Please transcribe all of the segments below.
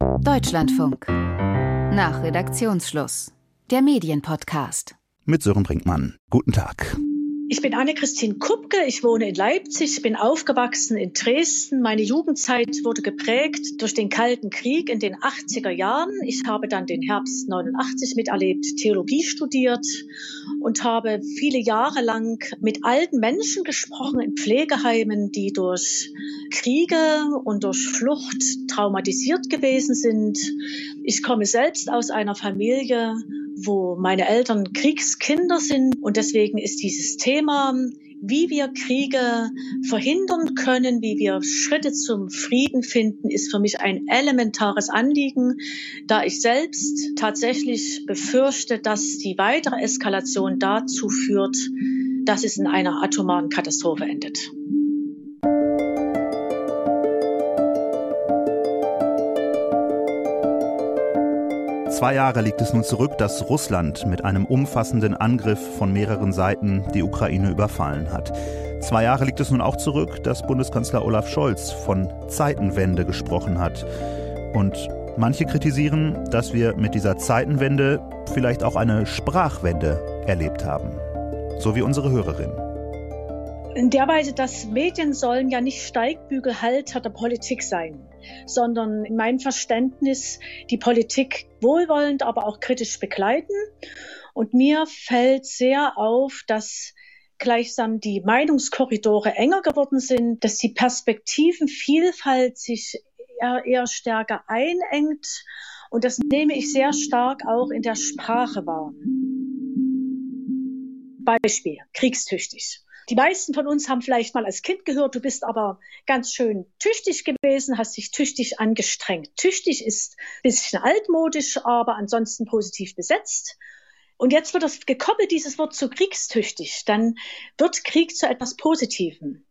Deutschlandfunk. Nach Redaktionsschluss. Der Medienpodcast. Mit Sören Brinkmann. Guten Tag. Ich bin Anne-Christine Kupke, ich wohne in Leipzig, bin aufgewachsen in Dresden. Meine Jugendzeit wurde geprägt durch den Kalten Krieg in den 80er Jahren. Ich habe dann den Herbst 89 miterlebt, Theologie studiert und habe viele Jahre lang mit alten Menschen gesprochen in Pflegeheimen, die durch Kriege und durch Flucht traumatisiert gewesen sind. Ich komme selbst aus einer Familie, wo meine Eltern Kriegskinder sind. Und deswegen ist dieses Thema, wie wir Kriege verhindern können, wie wir Schritte zum Frieden finden, ist für mich ein elementares Anliegen, da ich selbst tatsächlich befürchte, dass die weitere Eskalation dazu führt, dass es in einer atomaren Katastrophe endet. Zwei Jahre liegt es nun zurück, dass Russland mit einem umfassenden Angriff von mehreren Seiten die Ukraine überfallen hat. Zwei Jahre liegt es nun auch zurück, dass Bundeskanzler Olaf Scholz von Zeitenwende gesprochen hat. Und manche kritisieren, dass wir mit dieser Zeitenwende vielleicht auch eine Sprachwende erlebt haben. So wie unsere Hörerin. In der Weise, dass Medien sollen ja nicht Steigbügelhalter der Politik sein sondern in meinem Verständnis die Politik wohlwollend, aber auch kritisch begleiten. Und mir fällt sehr auf, dass gleichsam die Meinungskorridore enger geworden sind, dass die Perspektivenvielfalt sich eher, eher stärker einengt. Und das nehme ich sehr stark auch in der Sprache wahr. Beispiel, kriegstüchtig. Die meisten von uns haben vielleicht mal als Kind gehört, du bist aber ganz schön tüchtig gewesen, hast dich tüchtig angestrengt. Tüchtig ist ein bisschen altmodisch, aber ansonsten positiv besetzt. Und jetzt wird das gekoppelt, dieses Wort zu kriegstüchtig. Dann wird Krieg zu etwas Positivem.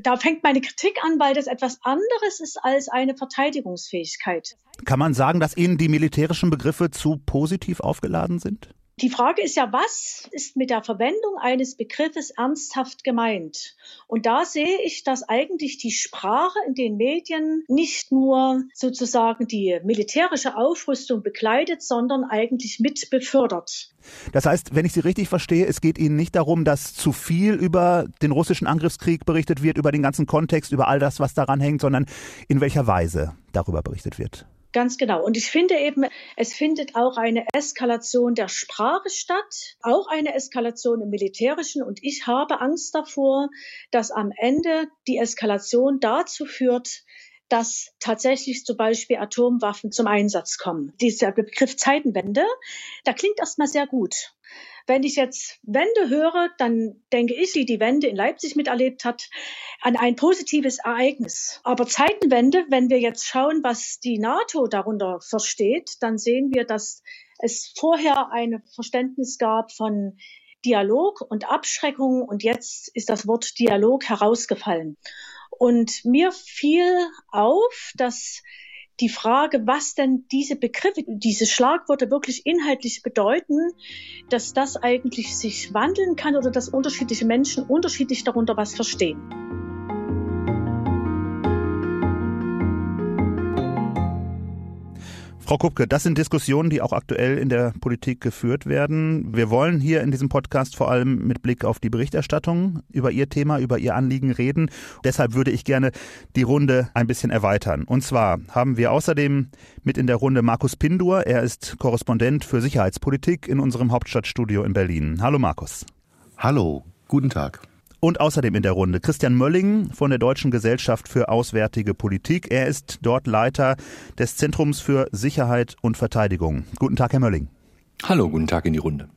Da fängt meine Kritik an, weil das etwas anderes ist als eine Verteidigungsfähigkeit. Kann man sagen, dass Ihnen die militärischen Begriffe zu positiv aufgeladen sind? Die Frage ist ja, was ist mit der Verwendung eines Begriffes ernsthaft gemeint? Und da sehe ich, dass eigentlich die Sprache in den Medien nicht nur sozusagen die militärische Aufrüstung begleitet, sondern eigentlich mit befördert. Das heißt, wenn ich Sie richtig verstehe, es geht Ihnen nicht darum, dass zu viel über den russischen Angriffskrieg berichtet wird, über den ganzen Kontext, über all das, was daran hängt, sondern in welcher Weise darüber berichtet wird. Ganz genau. Und ich finde eben, es findet auch eine Eskalation der Sprache statt, auch eine Eskalation im Militärischen. Und ich habe Angst davor, dass am Ende die Eskalation dazu führt, dass tatsächlich zum Beispiel Atomwaffen zum Einsatz kommen. Dieser Begriff Zeitenwende, da klingt erstmal sehr gut. Wenn ich jetzt Wende höre, dann denke ich, die die Wende in Leipzig miterlebt hat, an ein positives Ereignis. Aber Zeitenwende, wenn wir jetzt schauen, was die NATO darunter versteht, dann sehen wir, dass es vorher ein Verständnis gab von Dialog und Abschreckung und jetzt ist das Wort Dialog herausgefallen. Und mir fiel auf, dass die Frage, was denn diese Begriffe, diese Schlagworte wirklich inhaltlich bedeuten, dass das eigentlich sich wandeln kann oder dass unterschiedliche Menschen unterschiedlich darunter was verstehen. Frau Kupke, das sind Diskussionen, die auch aktuell in der Politik geführt werden. Wir wollen hier in diesem Podcast vor allem mit Blick auf die Berichterstattung über Ihr Thema, über Ihr Anliegen reden. Deshalb würde ich gerne die Runde ein bisschen erweitern. Und zwar haben wir außerdem mit in der Runde Markus Pindur. Er ist Korrespondent für Sicherheitspolitik in unserem Hauptstadtstudio in Berlin. Hallo Markus. Hallo, guten Tag. Und außerdem in der Runde Christian Mölling von der Deutschen Gesellschaft für Auswärtige Politik. Er ist dort Leiter des Zentrums für Sicherheit und Verteidigung. Guten Tag, Herr Mölling. Hallo, guten Tag in die Runde.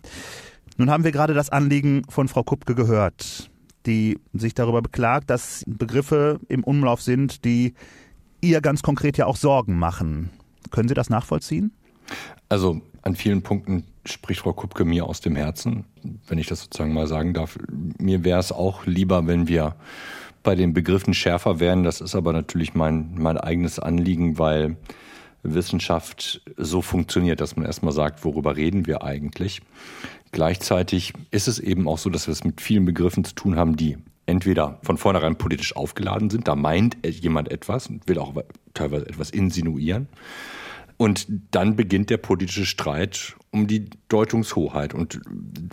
Nun haben wir gerade das Anliegen von Frau Kupke gehört, die sich darüber beklagt, dass Begriffe im Umlauf sind, die ihr ganz konkret ja auch Sorgen machen. Können Sie das nachvollziehen? Also an vielen Punkten spricht Frau Kupke mir aus dem Herzen, wenn ich das sozusagen mal sagen darf. Mir wäre es auch lieber, wenn wir bei den Begriffen schärfer wären. Das ist aber natürlich mein, mein eigenes Anliegen, weil Wissenschaft so funktioniert, dass man erstmal sagt, worüber reden wir eigentlich. Gleichzeitig ist es eben auch so, dass wir es mit vielen Begriffen zu tun haben, die entweder von vornherein politisch aufgeladen sind, da meint jemand etwas und will auch teilweise etwas insinuieren Und dann beginnt der politische Streit um die Deutungshoheit. Und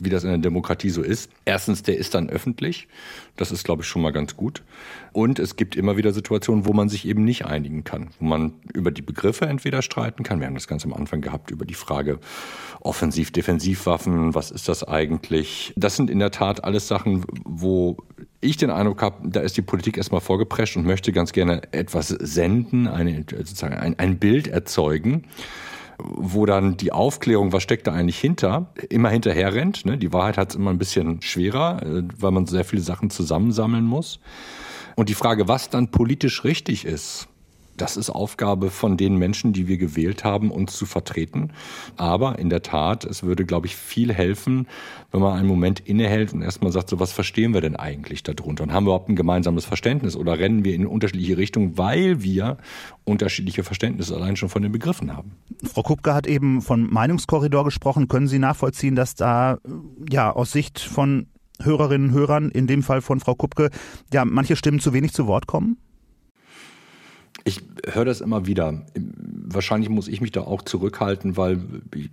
wie das in der Demokratie so ist, erstens, der ist dann öffentlich. Das ist, glaube ich, schon mal ganz gut. Und es gibt immer wieder Situationen, wo man sich eben nicht einigen kann, wo man über die Begriffe entweder streiten kann. Wir haben das ganz am Anfang gehabt über die Frage Offensiv-Defensivwaffen. Was ist das eigentlich? Das sind in der Tat alles Sachen, wo ich den Eindruck habe, da ist die Politik erstmal vorgeprescht und möchte ganz gerne etwas senden, eine, sozusagen ein, ein Bild erzeugen wo dann die Aufklärung, was steckt da eigentlich hinter, immer hinterher rennt. Ne? Die Wahrheit hat es immer ein bisschen schwerer, äh, weil man sehr viele Sachen zusammensammeln muss. Und die Frage, was dann politisch richtig ist, das ist Aufgabe von den Menschen, die wir gewählt haben, uns zu vertreten. Aber in der Tat, es würde, glaube ich, viel helfen, wenn man einen Moment innehält und erstmal sagt, so was verstehen wir denn eigentlich darunter? Und haben wir überhaupt ein gemeinsames Verständnis oder rennen wir in unterschiedliche Richtungen, weil wir unterschiedliche Verständnisse allein schon von den Begriffen haben? Frau Kupke hat eben von Meinungskorridor gesprochen. Können Sie nachvollziehen, dass da ja aus Sicht von Hörerinnen und Hörern, in dem Fall von Frau Kupke, ja manche Stimmen zu wenig zu Wort kommen? Ich höre das immer wieder. Wahrscheinlich muss ich mich da auch zurückhalten, weil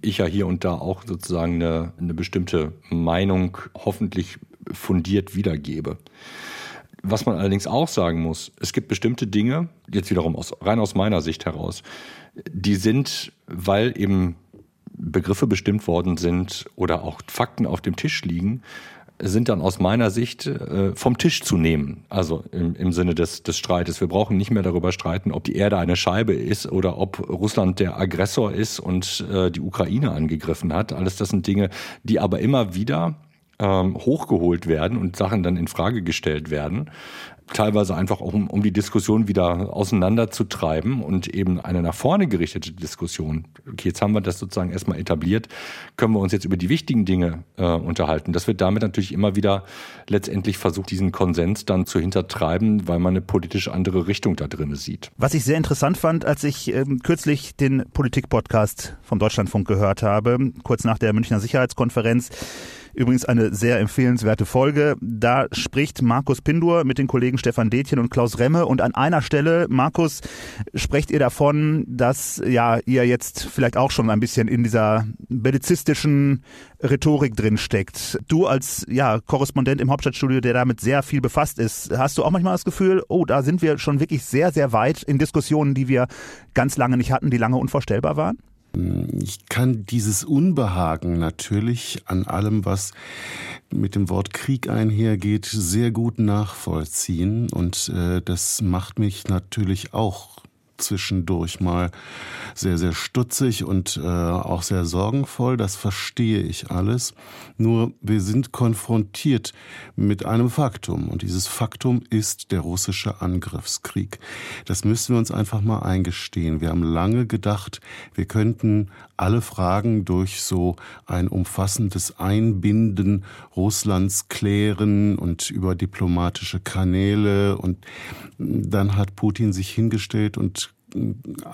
ich ja hier und da auch sozusagen eine, eine bestimmte Meinung hoffentlich fundiert wiedergebe. Was man allerdings auch sagen muss, es gibt bestimmte Dinge, jetzt wiederum aus, rein aus meiner Sicht heraus, die sind, weil eben Begriffe bestimmt worden sind oder auch Fakten auf dem Tisch liegen, sind dann aus meiner Sicht äh, vom Tisch zu nehmen. Also im, im Sinne des, des Streites. Wir brauchen nicht mehr darüber streiten, ob die Erde eine Scheibe ist oder ob Russland der Aggressor ist und äh, die Ukraine angegriffen hat. Alles das sind Dinge, die aber immer wieder ähm, hochgeholt werden und Sachen dann in Frage gestellt werden teilweise einfach auch um, um die Diskussion wieder auseinanderzutreiben und eben eine nach vorne gerichtete Diskussion. Okay, jetzt haben wir das sozusagen erstmal etabliert, können wir uns jetzt über die wichtigen Dinge äh, unterhalten. Das wird damit natürlich immer wieder letztendlich versucht, diesen Konsens dann zu hintertreiben, weil man eine politisch andere Richtung da drin sieht. Was ich sehr interessant fand, als ich ähm, kürzlich den Politik-Podcast vom Deutschlandfunk gehört habe, kurz nach der Münchner Sicherheitskonferenz, Übrigens eine sehr empfehlenswerte Folge. Da spricht Markus Pindur mit den Kollegen Stefan Detjen und Klaus Remme und an einer Stelle, Markus, sprecht ihr davon, dass ja ihr jetzt vielleicht auch schon ein bisschen in dieser bellizistischen Rhetorik drin steckt. Du als ja Korrespondent im Hauptstadtstudio, der damit sehr viel befasst ist, hast du auch manchmal das Gefühl, oh, da sind wir schon wirklich sehr sehr weit in Diskussionen, die wir ganz lange nicht hatten, die lange unvorstellbar waren? Ich kann dieses Unbehagen natürlich an allem, was mit dem Wort Krieg einhergeht, sehr gut nachvollziehen. Und äh, das macht mich natürlich auch zwischendurch mal sehr, sehr stutzig und äh, auch sehr sorgenvoll. Das verstehe ich alles. Nur wir sind konfrontiert mit einem Faktum. Und dieses Faktum ist der russische Angriffskrieg. Das müssen wir uns einfach mal eingestehen. Wir haben lange gedacht, wir könnten alle Fragen durch so ein umfassendes Einbinden Russlands klären und über diplomatische Kanäle. Und dann hat Putin sich hingestellt und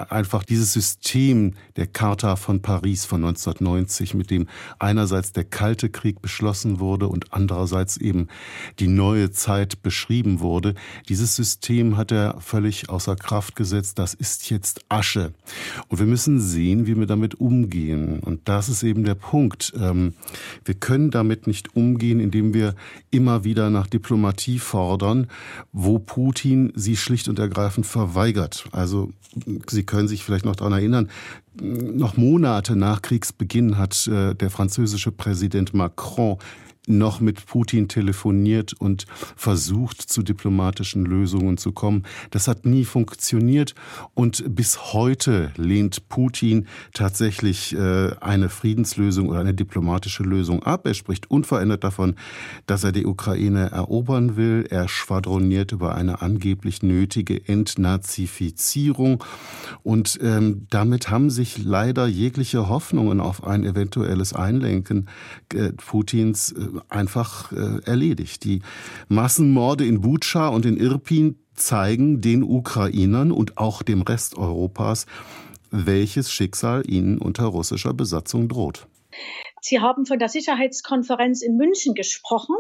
einfach dieses System der Charta von Paris von 1990, mit dem einerseits der Kalte Krieg beschlossen wurde und andererseits eben die neue Zeit beschrieben wurde, dieses System hat er völlig außer Kraft gesetzt. Das ist jetzt Asche. Und wir müssen sehen, wie wir damit umgehen. Und das ist eben der Punkt. Ähm, wir können damit nicht umgehen, indem wir immer wieder nach Diplomatie fordern, wo Putin sie schlicht und ergreifend verweigert. Also Sie können sich vielleicht noch daran erinnern, noch Monate nach Kriegsbeginn hat äh, der französische Präsident Macron noch mit Putin telefoniert und versucht, zu diplomatischen Lösungen zu kommen. Das hat nie funktioniert und bis heute lehnt Putin tatsächlich äh, eine Friedenslösung oder eine diplomatische Lösung ab. Er spricht unverändert davon, dass er die Ukraine erobern will. Er schwadroniert über eine angeblich nötige Entnazifizierung und ähm, damit haben sich leider jegliche Hoffnungen auf ein eventuelles Einlenken äh, Putins äh, einfach äh, erledigt. Die Massenmorde in Butscha und in Irpin zeigen den Ukrainern und auch dem Rest Europas, welches Schicksal ihnen unter russischer Besatzung droht. Sie haben von der Sicherheitskonferenz in München gesprochen.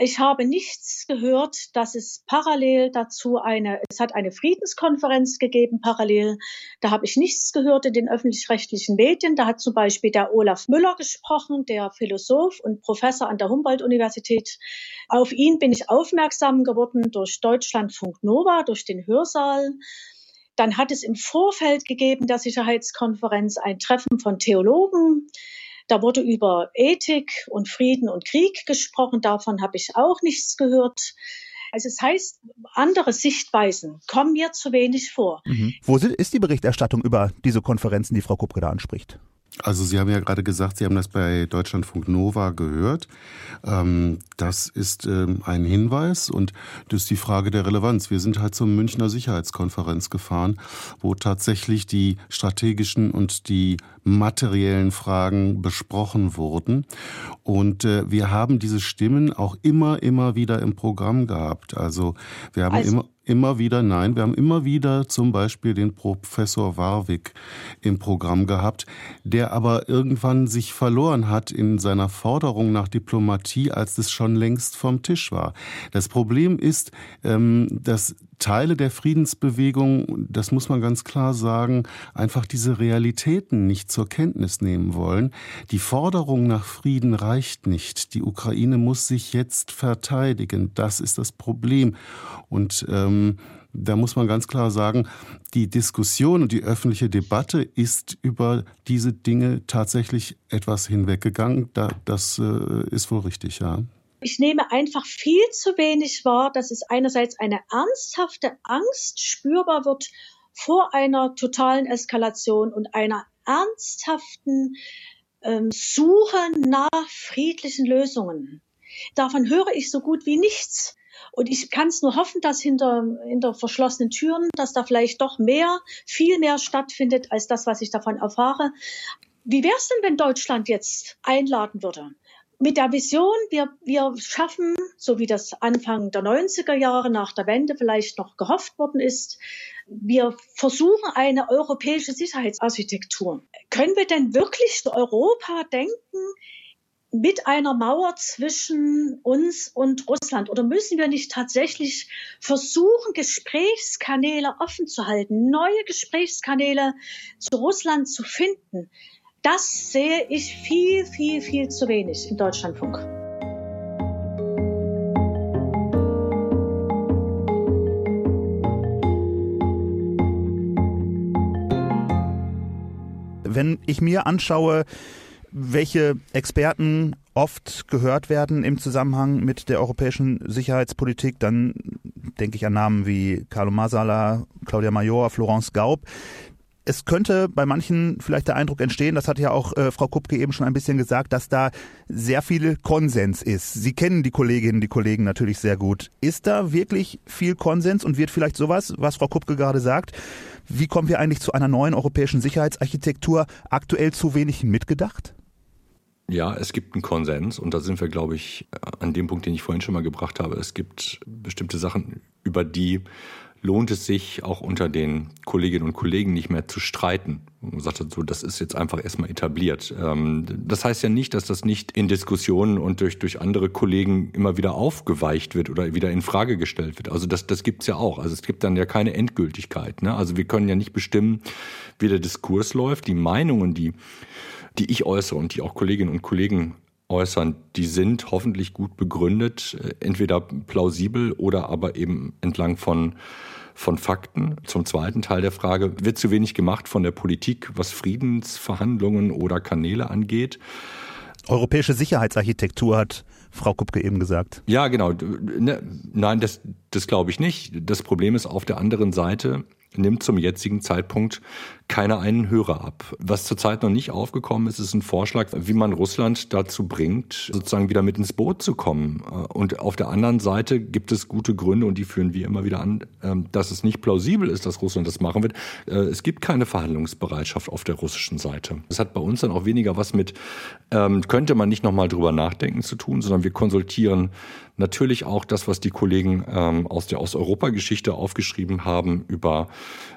Ich habe nichts gehört, dass es parallel dazu eine, es hat eine Friedenskonferenz gegeben parallel. Da habe ich nichts gehört in den öffentlich-rechtlichen Medien. Da hat zum Beispiel der Olaf Müller gesprochen, der Philosoph und Professor an der Humboldt-Universität. Auf ihn bin ich aufmerksam geworden durch Deutschlandfunk Nova, durch den Hörsaal. Dann hat es im Vorfeld gegeben der Sicherheitskonferenz ein Treffen von Theologen. Da wurde über Ethik und Frieden und Krieg gesprochen. Davon habe ich auch nichts gehört. Also es heißt, andere Sichtweisen kommen mir zu wenig vor. Mhm. Wo ist die Berichterstattung über diese Konferenzen, die Frau Kupke da anspricht? Also Sie haben ja gerade gesagt, Sie haben das bei Deutschlandfunk Nova gehört. Ähm, das ist ähm, ein Hinweis und das ist die Frage der Relevanz. Wir sind halt zur Münchner Sicherheitskonferenz gefahren, wo tatsächlich die strategischen und die materiellen Fragen besprochen wurden. Und äh, wir haben diese Stimmen auch immer, immer wieder im Programm gehabt. Also wir haben also immer immer wieder, nein, wir haben immer wieder zum Beispiel den Professor Warwick im Programm gehabt, der aber irgendwann sich verloren hat in seiner Forderung nach Diplomatie, als es schon längst vom Tisch war. Das Problem ist, ähm, dass Teile der Friedensbewegung, das muss man ganz klar sagen, einfach diese Realitäten nicht zur Kenntnis nehmen wollen. Die Forderung nach Frieden reicht nicht. Die Ukraine muss sich jetzt verteidigen. Das ist das Problem. Und ähm, da muss man ganz klar sagen, die Diskussion und die öffentliche Debatte ist über diese Dinge tatsächlich etwas hinweggegangen. das äh, ist wohl richtig, ja. Ich nehme einfach viel zu wenig wahr, dass es einerseits eine ernsthafte Angst spürbar wird vor einer totalen Eskalation und einer ernsthaften ähm, Suche nach friedlichen Lösungen. Davon höre ich so gut wie nichts. Und ich kann es nur hoffen, dass hinter, hinter verschlossenen Türen, dass da vielleicht doch mehr, viel mehr stattfindet als das, was ich davon erfahre. Wie wäre es denn, wenn Deutschland jetzt einladen würde? Mit der Vision, wir, wir schaffen, so wie das Anfang der 90er Jahre nach der Wende vielleicht noch gehofft worden ist, wir versuchen eine europäische Sicherheitsarchitektur. Können wir denn wirklich Europa denken mit einer Mauer zwischen uns und Russland? Oder müssen wir nicht tatsächlich versuchen, Gesprächskanäle offen zu halten, neue Gesprächskanäle zu Russland zu finden? Das sehe ich viel, viel, viel zu wenig im Deutschlandfunk. Wenn ich mir anschaue, welche Experten oft gehört werden im Zusammenhang mit der europäischen Sicherheitspolitik, dann denke ich an Namen wie Carlo Masala, Claudia Major, Florence Gaub es könnte bei manchen vielleicht der Eindruck entstehen, das hat ja auch äh, Frau Kupke eben schon ein bisschen gesagt, dass da sehr viel Konsens ist. Sie kennen die Kolleginnen, die Kollegen natürlich sehr gut. Ist da wirklich viel Konsens und wird vielleicht sowas, was Frau Kupke gerade sagt, wie kommen wir eigentlich zu einer neuen europäischen Sicherheitsarchitektur, aktuell zu wenig mitgedacht? Ja, es gibt einen Konsens und da sind wir, glaube ich, an dem Punkt, den ich vorhin schon mal gebracht habe. Es gibt bestimmte Sachen, über die lohnt es sich auch unter den Kolleginnen und Kollegen nicht mehr zu streiten. Man sagt so, das ist jetzt einfach erstmal etabliert. Ähm, das heißt ja nicht, dass das nicht in Diskussionen und durch, durch andere Kollegen immer wieder aufgeweicht wird oder wieder in Frage gestellt wird. Also das, das gibt's ja auch. Also es gibt dann ja keine Endgültigkeit. Ne? Also wir können ja nicht bestimmen, wie der Diskurs läuft. Die Meinungen, die, die ich äußere und die auch Kolleginnen und Kollegen äußern, die sind hoffentlich gut begründet, äh, entweder plausibel oder aber eben entlang von von Fakten. Zum zweiten Teil der Frage, wird zu wenig gemacht von der Politik, was Friedensverhandlungen oder Kanäle angeht? Europäische Sicherheitsarchitektur hat Frau Kupke eben gesagt. Ja, genau. Ne, nein, das, das glaube ich nicht. Das Problem ist auf der anderen Seite, nimmt zum jetzigen Zeitpunkt keiner einen Hörer ab. Was zurzeit noch nicht aufgekommen ist, ist ein Vorschlag, wie man Russland dazu bringt, sozusagen wieder mit ins Boot zu kommen. Und auf der anderen Seite gibt es gute Gründe, und die führen wir immer wieder an, ähm, dass es nicht plausibel ist, dass Russland das machen wird. Äh, es gibt keine Verhandlungsbereitschaft auf der russischen Seite. Das hat bei uns dann auch weniger was mit, ähm, könnte man nicht nochmal drüber nachdenken zu tun, sondern wir konsultieren natürlich auch das, was die Kollegen ähm, aus der Osteuropa-Geschichte aufgeschrieben haben über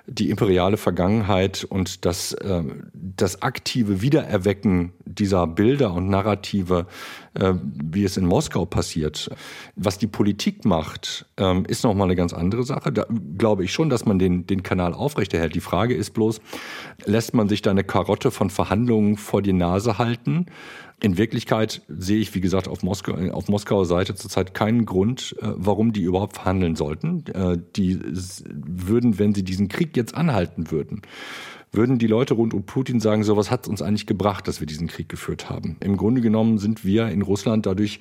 die imperiale Vergangenheit und das, äh, das aktive Wiedererwecken dieser Bilder und Narrative, äh, wie es in Moskau passiert. Was die Politik macht, ähm, ist nochmal eine ganz andere Sache. Da glaube ich schon, dass man den, den Kanal aufrechterhält. Die Frage ist bloß, lässt man sich da eine Karotte von Verhandlungen vor die Nase halten? In Wirklichkeit sehe ich, wie gesagt, auf, Moskau, auf Moskauer Seite zurzeit keinen Grund, äh, warum die überhaupt verhandeln sollten. Äh, die würden, wenn sie diesen Krieg jetzt anhalten würden, würden die Leute rund um Putin sagen, so was hat uns eigentlich gebracht, dass wir diesen Krieg geführt haben. Im Grunde genommen sind wir in Russland dadurch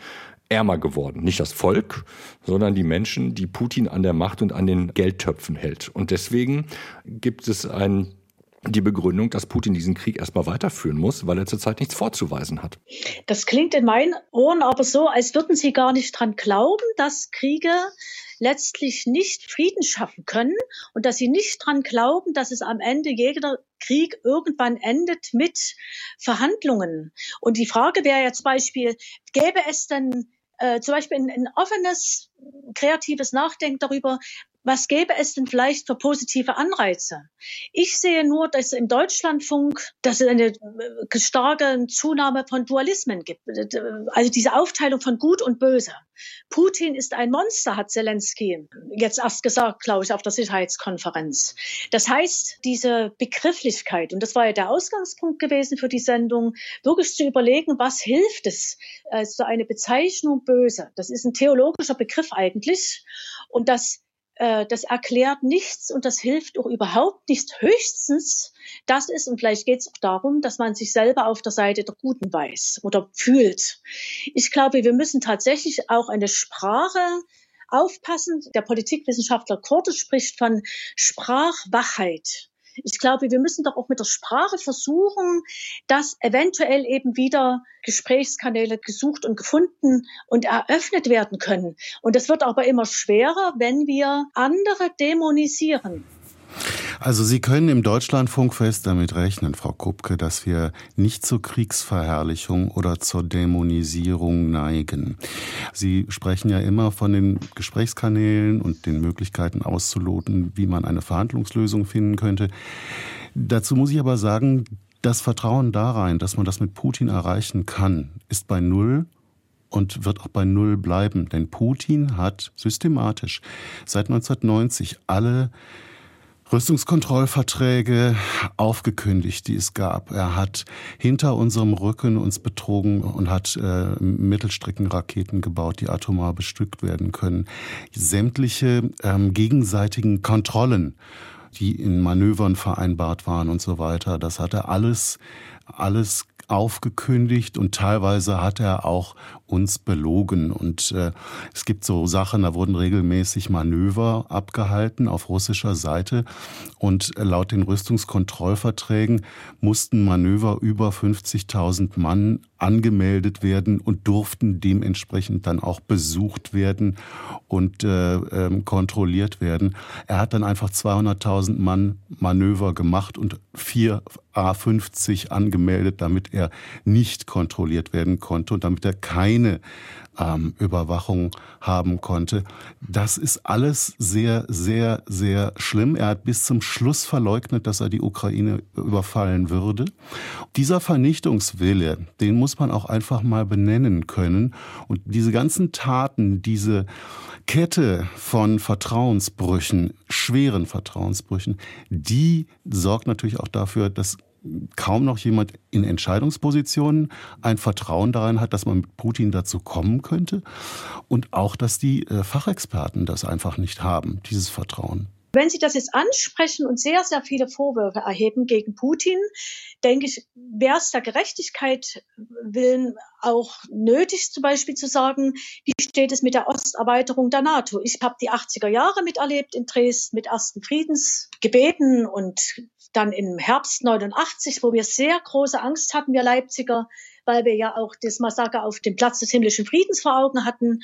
ärmer geworden. Nicht das Volk, sondern die Menschen, die Putin an der Macht und an den Geldtöpfen hält. Und deswegen gibt es ein die Begründung, dass Putin diesen Krieg erstmal weiterführen muss, weil er zurzeit nichts vorzuweisen hat. Das klingt in meinen Ohren aber so, als würden Sie gar nicht dran glauben, dass Kriege letztlich nicht Frieden schaffen können und dass sie nicht dran glauben, dass es am Ende jeder Krieg irgendwann endet mit Verhandlungen. Und die Frage wäre jetzt Beispiel, gäbe es denn äh, zum Beispiel ein, ein offenes, kreatives Nachdenken darüber, was gäbe es denn vielleicht für positive Anreize? Ich sehe nur, dass im Deutschlandfunk, dass es eine äh, starke Zunahme von Dualismen gibt. Also diese Aufteilung von Gut und Böse. Putin ist ein Monster, hat Zelensky jetzt erst gesagt, glaube ich, auf der Sicherheitskonferenz. Das heißt, diese Begrifflichkeit, und das war ja der Ausgangspunkt gewesen für die Sendung, wirklich zu überlegen, was hilft es, also eine Bezeichnung böse. Das ist ein theologischer Begriff eigentlich. Und das äh, das erklärt nichts und das hilft auch überhaupt nichts. Höchstens, das ist, und vielleicht geht es auch darum, dass man sich selber auf der Seite der Guten weiß oder fühlt. Ich glaube, wir müssen tatsächlich auch eine Sprache aufpassen. Der Politikwissenschaftler Korte spricht von Sprachwachheit. Ich glaube, wir müssen doch auch mit der Sprache versuchen, dass eventuell eben wieder Gesprächskanäle gesucht und gefunden und eröffnet werden können. Und das wird aber immer schwerer, wenn wir andere dämonisieren. Also Sie können im Deutschlandfunk fest damit rechnen, Frau Kupke, dass wir nicht zur Kriegsverherrlichung oder zur Dämonisierung neigen. Sie sprechen ja immer von den Gesprächskanälen und den Möglichkeiten auszuloten, wie man eine Verhandlungslösung finden könnte. Dazu muss ich aber sagen, das Vertrauen da rein, dass man das mit Putin erreichen kann, ist bei Null und wird auch bei Null bleiben. Denn Putin hat systematisch seit 1990 alle Rüstungskontrollverträge aufgekündigt, die es gab. Er hat hinter unserem Rücken uns betrogen und hat äh, Mittelstreckenraketen gebaut, die atomar bestückt werden können. Sämtliche ähm, gegenseitigen Kontrollen, die in Manövern vereinbart waren und so weiter, das hat er alles alles aufgekündigt und teilweise hat er auch uns belogen. Und äh, es gibt so Sachen, da wurden regelmäßig Manöver abgehalten auf russischer Seite und laut den Rüstungskontrollverträgen mussten Manöver über 50.000 Mann angemeldet werden und durften dementsprechend dann auch besucht werden und äh, ähm, kontrolliert werden. Er hat dann einfach 200.000 Mann Manöver gemacht und vier A50 angemeldet, damit er nicht kontrolliert werden konnte und damit er keine ähm, Überwachung haben konnte. Das ist alles sehr, sehr, sehr schlimm. Er hat bis zum Schluss verleugnet, dass er die Ukraine überfallen würde. Dieser Vernichtungswille, den muss man auch einfach mal benennen können. Und diese ganzen Taten, diese Kette von Vertrauensbrüchen, schweren Vertrauensbrüchen, die sorgt natürlich auch dafür, dass kaum noch jemand in Entscheidungspositionen ein Vertrauen daran hat, dass man mit Putin dazu kommen könnte und auch, dass die äh, Fachexperten das einfach nicht haben, dieses Vertrauen. Wenn Sie das jetzt ansprechen und sehr, sehr viele Vorwürfe erheben gegen Putin, denke ich, wäre es der Gerechtigkeit willen auch nötig, zum Beispiel zu sagen, wie steht es mit der Osterweiterung der NATO? Ich habe die 80er Jahre miterlebt in Dresden mit ersten Friedensgebeten und dann im Herbst 89, wo wir sehr große Angst hatten, wir Leipziger, weil wir ja auch das Massaker auf dem Platz des himmlischen Friedens vor Augen hatten.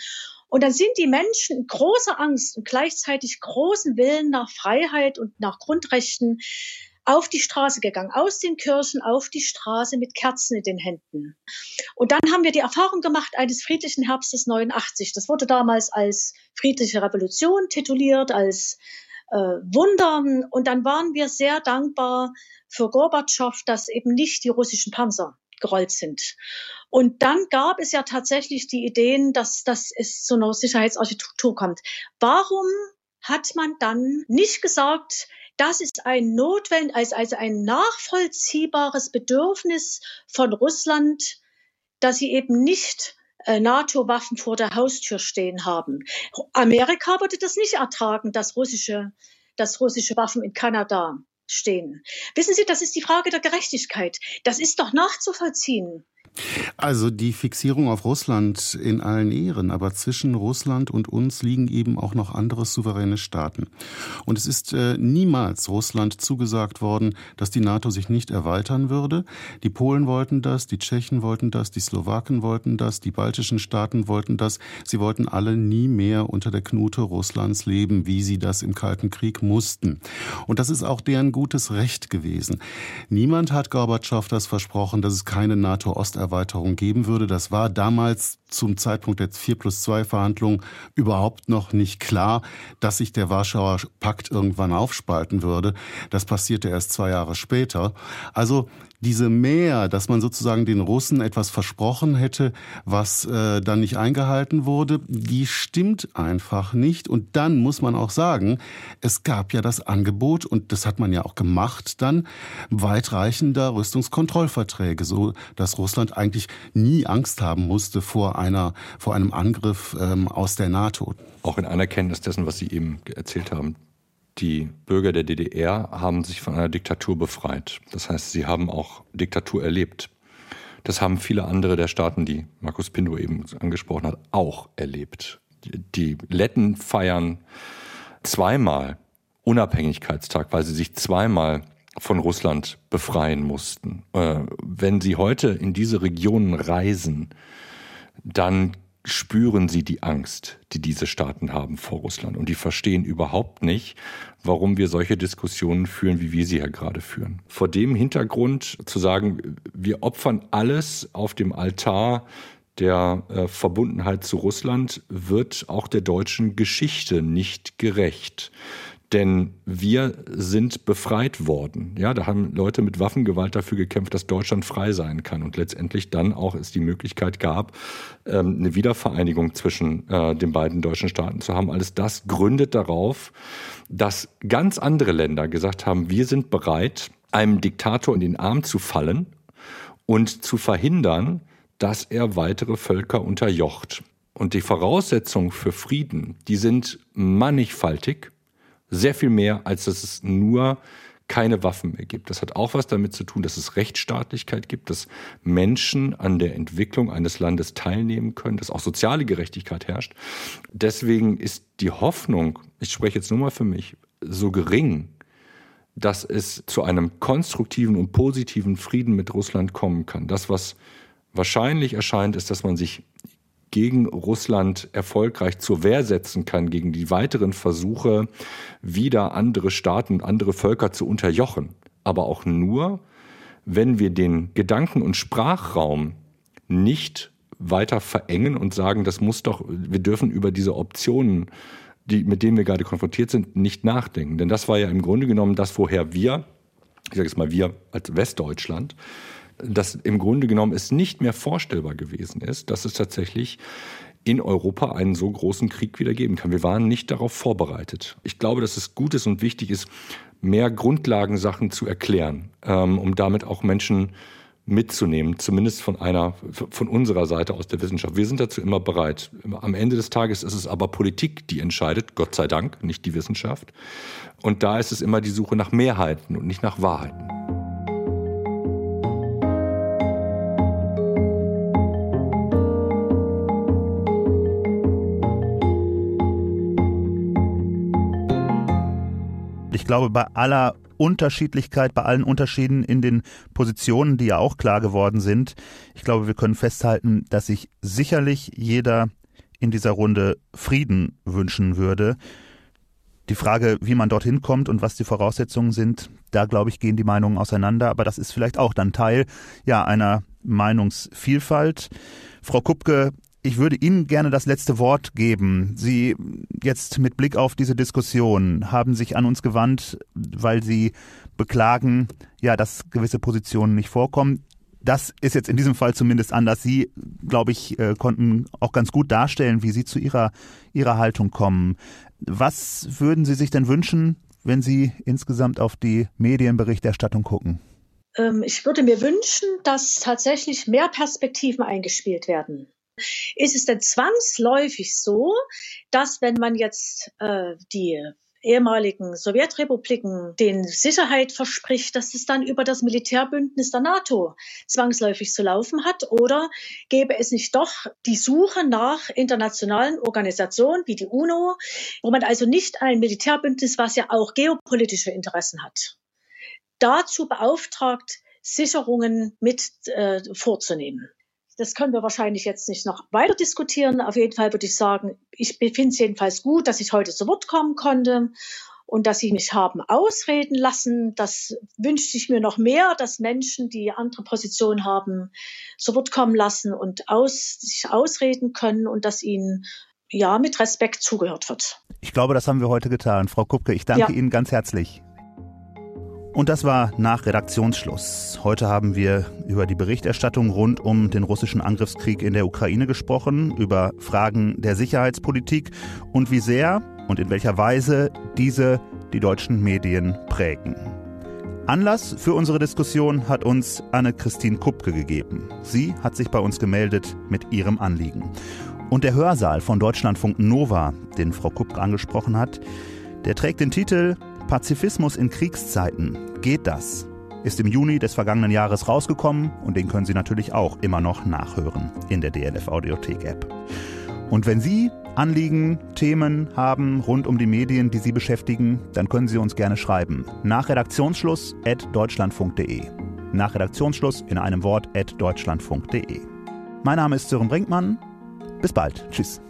Und dann sind die Menschen in großer Angst und gleichzeitig großen Willen nach Freiheit und nach Grundrechten auf die Straße gegangen, aus den Kirchen auf die Straße mit Kerzen in den Händen. Und dann haben wir die Erfahrung gemacht eines friedlichen Herbstes 89. Das wurde damals als friedliche Revolution tituliert, als äh, Wunder. Und dann waren wir sehr dankbar für Gorbatschow, dass eben nicht die russischen Panzer gerollt sind. Und dann gab es ja tatsächlich die Ideen, dass, dass es zu einer Sicherheitsarchitektur kommt. Warum hat man dann nicht gesagt, das ist ein notwendig, also, also ein nachvollziehbares Bedürfnis von Russland, dass sie eben nicht NATO-Waffen vor der Haustür stehen haben. Amerika würde das nicht ertragen, dass russische, dass russische Waffen in Kanada stehen. Wissen Sie, das ist die Frage der Gerechtigkeit. Das ist doch nachzuvollziehen. Also die Fixierung auf Russland in allen Ehren, aber zwischen Russland und uns liegen eben auch noch andere souveräne Staaten. Und es ist äh, niemals Russland zugesagt worden, dass die NATO sich nicht erweitern würde. Die Polen wollten das, die Tschechen wollten das, die Slowaken wollten das, die baltischen Staaten wollten das. Sie wollten alle nie mehr unter der Knute Russlands leben, wie sie das im Kalten Krieg mussten. Und das ist auch deren gutes Recht gewesen. Niemand hat Gorbatschow das versprochen, dass es keine NATO-Osterweiterung Erweiterung geben würde. Das war damals zum Zeitpunkt der 4 plus 2 Verhandlungen überhaupt noch nicht klar, dass sich der Warschauer Pakt irgendwann aufspalten würde. Das passierte erst zwei Jahre später. Also diese Mehr, dass man sozusagen den Russen etwas versprochen hätte, was äh, dann nicht eingehalten wurde, die stimmt einfach nicht. Und dann muss man auch sagen, es gab ja das Angebot, und das hat man ja auch gemacht, dann weitreichender Rüstungskontrollverträge, so dass Russland eigentlich nie Angst haben musste vor einer, vor einem Angriff ähm, aus der NATO. Auch in Anerkenntnis dessen, was Sie eben erzählt haben, die Bürger der DDR haben sich von einer Diktatur befreit. Das heißt, sie haben auch Diktatur erlebt. Das haben viele andere der Staaten, die Markus Pindo eben angesprochen hat, auch erlebt. Die Letten feiern zweimal Unabhängigkeitstag, weil sie sich zweimal von Russland befreien mussten. Äh, wenn sie heute in diese Regionen reisen, dann spüren sie die Angst, die diese Staaten haben vor Russland. Und die verstehen überhaupt nicht, warum wir solche Diskussionen führen, wie wir sie ja gerade führen. Vor dem Hintergrund zu sagen, wir opfern alles auf dem Altar der äh, Verbundenheit zu Russland, wird auch der deutschen Geschichte nicht gerecht. Denn wir sind befreit worden. Ja, da haben Leute mit Waffengewalt dafür gekämpft, dass Deutschland frei sein kann. Und letztendlich dann auch es die Möglichkeit gab, ähm, eine Wiedervereinigung zwischen äh, den beiden deutschen Staaten zu haben. Alles das gründet darauf, dass ganz andere Länder gesagt haben, wir sind bereit, einem Diktator in den Arm zu fallen und zu verhindern, dass er weitere Völker unterjocht. Und die Voraussetzungen für Frieden, die sind mannigfaltig sehr viel mehr, als dass es nur keine Waffen mehr gibt. Das hat auch was damit zu tun, dass es Rechtsstaatlichkeit gibt, dass Menschen an der Entwicklung eines Landes teilnehmen können, dass auch soziale Gerechtigkeit herrscht. Deswegen ist die Hoffnung, ich spreche jetzt nur mal für mich, so gering, dass es zu einem konstruktiven und positiven Frieden mit Russland kommen kann. Das, was wahrscheinlich erscheint, ist, dass man sich gegen Russland erfolgreich zur Wehr setzen kann, gegen die weiteren Versuche, wieder andere Staaten, andere Völker zu unterjochen. Aber auch nur, wenn wir den Gedanken- und Sprachraum nicht weiter verengen und sagen, das muss doch, wir dürfen über diese Optionen, die, mit denen wir gerade konfrontiert sind, nicht nachdenken. Denn das war ja im Grunde genommen das, woher wir, ich sage jetzt mal wir als Westdeutschland, dass im Grunde genommen es nicht mehr vorstellbar gewesen ist, dass es tatsächlich in Europa einen so großen Krieg wieder geben kann. Wir waren nicht darauf vorbereitet. Ich glaube, dass es gut ist und wichtig ist, mehr Grundlagensachen zu erklären, ähm, um damit auch Menschen mitzunehmen, zumindest von einer, von unserer Seite aus der Wissenschaft. Wir sind dazu immer bereit. Am Ende des Tages ist es aber Politik, die entscheidet, Gott sei Dank, nicht die Wissenschaft. Und da ist es immer die Suche nach Mehrheiten und nicht nach Wahrheiten. Ich glaube, bei aller Unterschiedlichkeit, bei allen Unterschieden in den Positionen, die ja auch klar geworden sind, ich glaube, wir können festhalten, dass sich sicherlich jeder in dieser Runde Frieden wünschen würde. Die Frage, wie man dorthin kommt und was die Voraussetzungen sind, da glaube ich, gehen die Meinungen auseinander, aber das ist vielleicht auch dann Teil ja einer Meinungsvielfalt. Frau Kupke, ich würde Ihnen gerne das letzte Wort geben. Sie jetzt mit Blick auf diese Diskussion haben sich an uns gewandt, weil Sie beklagen, ja, dass gewisse Positionen nicht vorkommen. das ist jetzt in diesem Fall zumindest anders. Sie, glaube ich, äh, konnten auch ganz gut darstellen, wie Sie zu Ihrer, Ihrer Haltung kommen. Was würden Sie sich denn wünschen, wenn Sie insgesamt auf die Medienberichterstattung gucken? Ähm, ich würde mir wünschen, dass tatsächlich mehr Perspektiven eingespielt werden. Ist es denn zwangsläufig so, dass wenn man jetzt äh, die ehemaligen Sowjetrepubliken den Sicherheit verspricht, dass es dann über das Militärbündnis der NATO zwangsläufig zu laufen hat? Oder gäbe es nicht doch die Suche nach internationalen Organisationen wie die UNO, wo man also nicht ein Militärbündnis, was ja auch geopolitische Interessen hat, dazu beauftragt, Sicherungen mit äh, vorzunehmen? Das können wir wahrscheinlich jetzt nicht noch weiter diskutieren. Auf jeden Fall würde ich sagen, ich finde es jedenfalls gut, dass ich heute zu Wort kommen konnte und dass Sie mich haben ausreden lassen. Das wünschte ich mir noch mehr, dass Menschen, die andere Positionen haben, zu Wort kommen lassen und aus, sich ausreden können und dass ihnen ja mit Respekt zugehört wird. Ich glaube, das haben wir heute getan. Frau Kupke, ich danke ja. Ihnen ganz herzlich. Und das war nach Redaktionsschluss. Heute haben wir über die Berichterstattung rund um den russischen Angriffskrieg in der Ukraine gesprochen, über Fragen der Sicherheitspolitik und wie sehr und in welcher Weise diese die deutschen Medien prägen. Anlass für unsere Diskussion hat uns Anne-Christine Kupke gegeben. Sie hat sich bei uns gemeldet mit ihrem Anliegen. Und der Hörsaal von Deutschlandfunk Nova, den Frau Kupke angesprochen hat, der trägt den Titel Pazifismus in Kriegszeiten. Geht das? Ist im Juni des vergangenen Jahres rausgekommen und den können Sie natürlich auch immer noch nachhören in der DLF Audiothek App. Und wenn Sie Anliegen, Themen haben rund um die Medien, die Sie beschäftigen, dann können Sie uns gerne schreiben. Nach Redaktionsschluss at deutschlandfunk.de. Nach Redaktionsschluss in einem Wort at deutschlandfunk.de. Mein Name ist Sören Brinkmann. Bis bald. Tschüss.